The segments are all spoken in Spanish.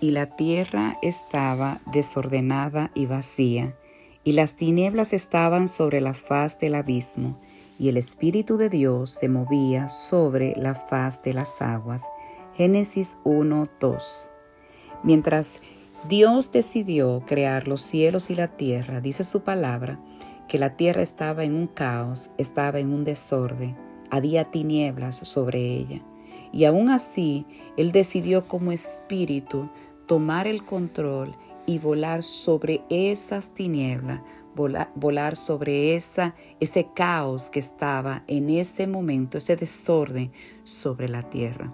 Y la tierra estaba desordenada y vacía, y las tinieblas estaban sobre la faz del abismo, y el Espíritu de Dios se movía sobre la faz de las aguas. Génesis 1, 2. Mientras Dios decidió crear los cielos y la tierra, dice su palabra, que la tierra estaba en un caos, estaba en un desorden, había tinieblas sobre ella. Y aún así, Él decidió como espíritu tomar el control y volar sobre esas tinieblas, volar, sobre esa, ese caos que estaba en ese momento, ese desorden sobre la tierra.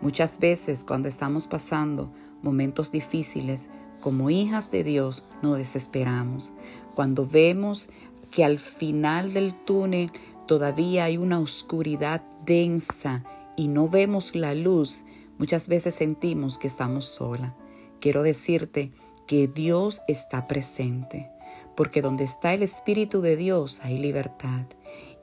Muchas veces cuando estamos pasando momentos difíciles, como hijas de Dios, nos desesperamos. Cuando vemos que al final del túnel todavía hay una oscuridad densa y no vemos la luz, muchas veces sentimos que estamos solas. Quiero decirte que Dios está presente, porque donde está el Espíritu de Dios hay libertad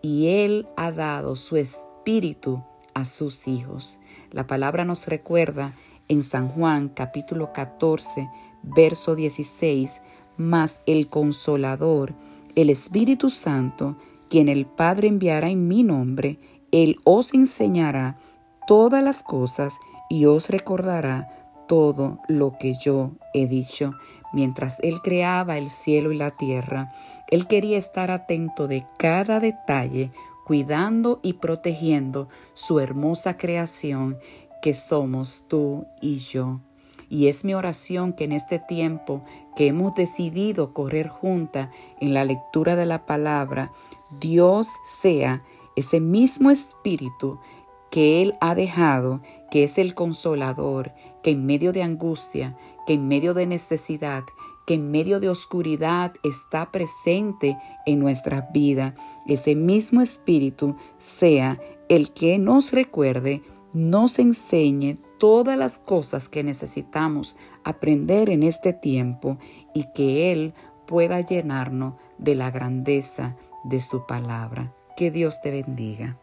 y Él ha dado su Espíritu a sus hijos. La palabra nos recuerda en San Juan capítulo 14, verso 16, mas el consolador, el Espíritu Santo, quien el Padre enviará en mi nombre, Él os enseñará todas las cosas y os recordará todo lo que yo he dicho. Mientras Él creaba el cielo y la tierra, Él quería estar atento de cada detalle, cuidando y protegiendo su hermosa creación que somos tú y yo. Y es mi oración que en este tiempo que hemos decidido correr juntas en la lectura de la palabra, Dios sea ese mismo espíritu que Él ha dejado, que es el consolador, que en medio de angustia, que en medio de necesidad, que en medio de oscuridad está presente en nuestras vidas. Ese mismo espíritu sea el que nos recuerde nos enseñe todas las cosas que necesitamos aprender en este tiempo y que Él pueda llenarnos de la grandeza de su palabra. Que Dios te bendiga.